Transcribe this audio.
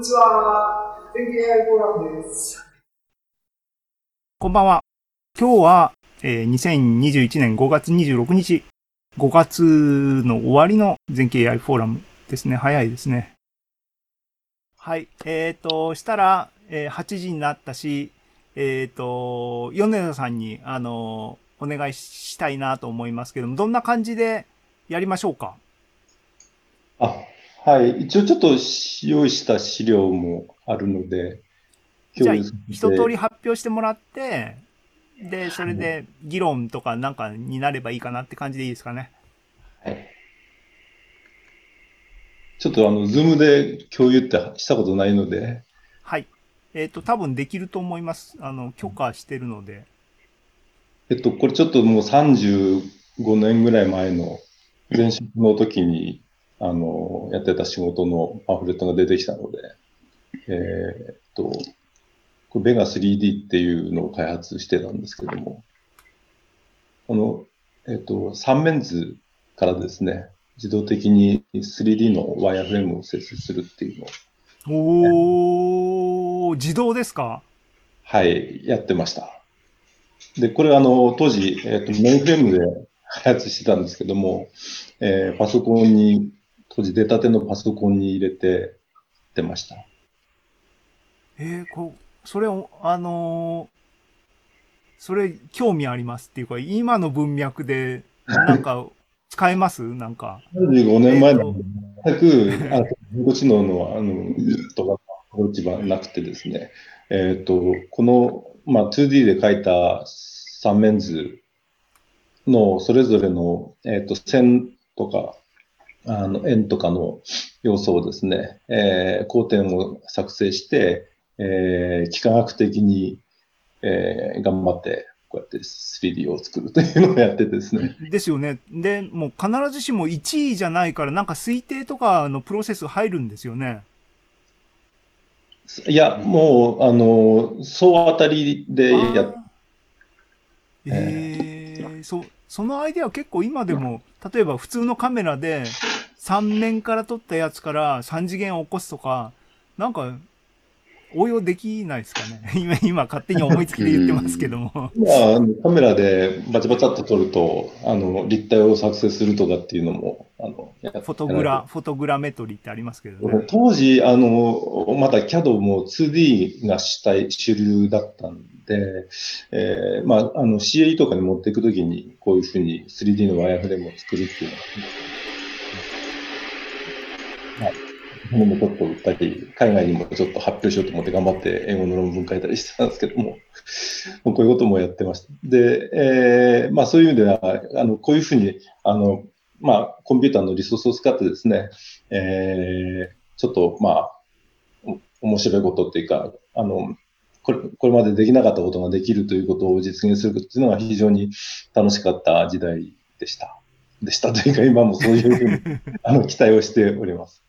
にちは。全経 AI フォーラムです。こんばんは。今日は、えー、2021年5月26日、5月の終わりの全経 AI フォーラムですね。早いですね。はい。えっ、ー、と、したら、えー、8時になったし、えっ、ー、と、米田さんに、あの、お願いしたいなと思いますけども、どんな感じでやりましょうか？あ、はい。一応ちょっと用意した資料もあるので、じゃあ、一通り発表してもらって、で、それで議論とかなんかになればいいかなって感じでいいですかね？はい。ちょっとあの、ズームで共有ってしたことないので。はい。えっ、ー、と、多分できると思います。あの、許可してるので。えっと、これちょっともう35年ぐらい前の前職の時にあの、やってた仕事のパンフレットが出てきたので、えー、っと、ベガ 3D っていうのを開発してたんですけども、この、えー、っと、三面図からですね、自動的に 3D のワイヤーフレームを設置するっていうのを。おー、自動ですか？はい、やってました。で、これあの、当時、えっ、と、メインフレームで開発してたんですけども、えー、パソコンに当時出たてのパソコンに入れて出ました。えー、こそれを、あのー、それ興味ありますっていうか、今の文脈で、なんか、使えます？なんか。35年前の全く、あ人工知能の、あの、とか、一番なくてですね、えっ、ー、と、この、まあ、2D で描いた三面図のそれぞれの、えっ、ー、と、線とか、あの、円とかの要素をですね、えー、光点を作成して、えー、幾何学的に、えー、頑張って、こうやって 3D を作るというのをやってですね。ですよね。で、もう必ずしも1位じゃないから、なんか推定とかのプロセス入るんですよね。いや、もう、あの、総当たりでやっえー、そ、そのアイデア結構今でも、例えば普通のカメラで3面から撮ったやつから3次元を起こすとか、なんか、応用できないですかね？今、今勝手に思いつきで言ってますけども まあ、カメラでバチバチっと撮ると、あの、立体を作成するとかっていうのも、あの、フォトグラ、フォトグラメトリってありますけどね。当時、あの、まだ CAD も 2D が主体、主流だったんで、えー、まあ、あの CAE とかに持っていくときに、こういうふうに 3D のワイヤーフレームを作るっていうのは、はい。日本もちょっと売ったり、海外にもちょっと発表しようと思って頑張って英語の論文書いたりしてたんですけども、もうこういうこともやってました。で、えー、まあそういう意味では、あの、こういうふうに、あの、まあ、コンピューターのリソースを使ってですね、えー、ちょっと、まあ、面白いことっていうか、あの、これこれまでできなかったことができるということを実現するっていうのが非常に楽しかった時代でした。でしたというか、今もそういうふうに あの期待をしております。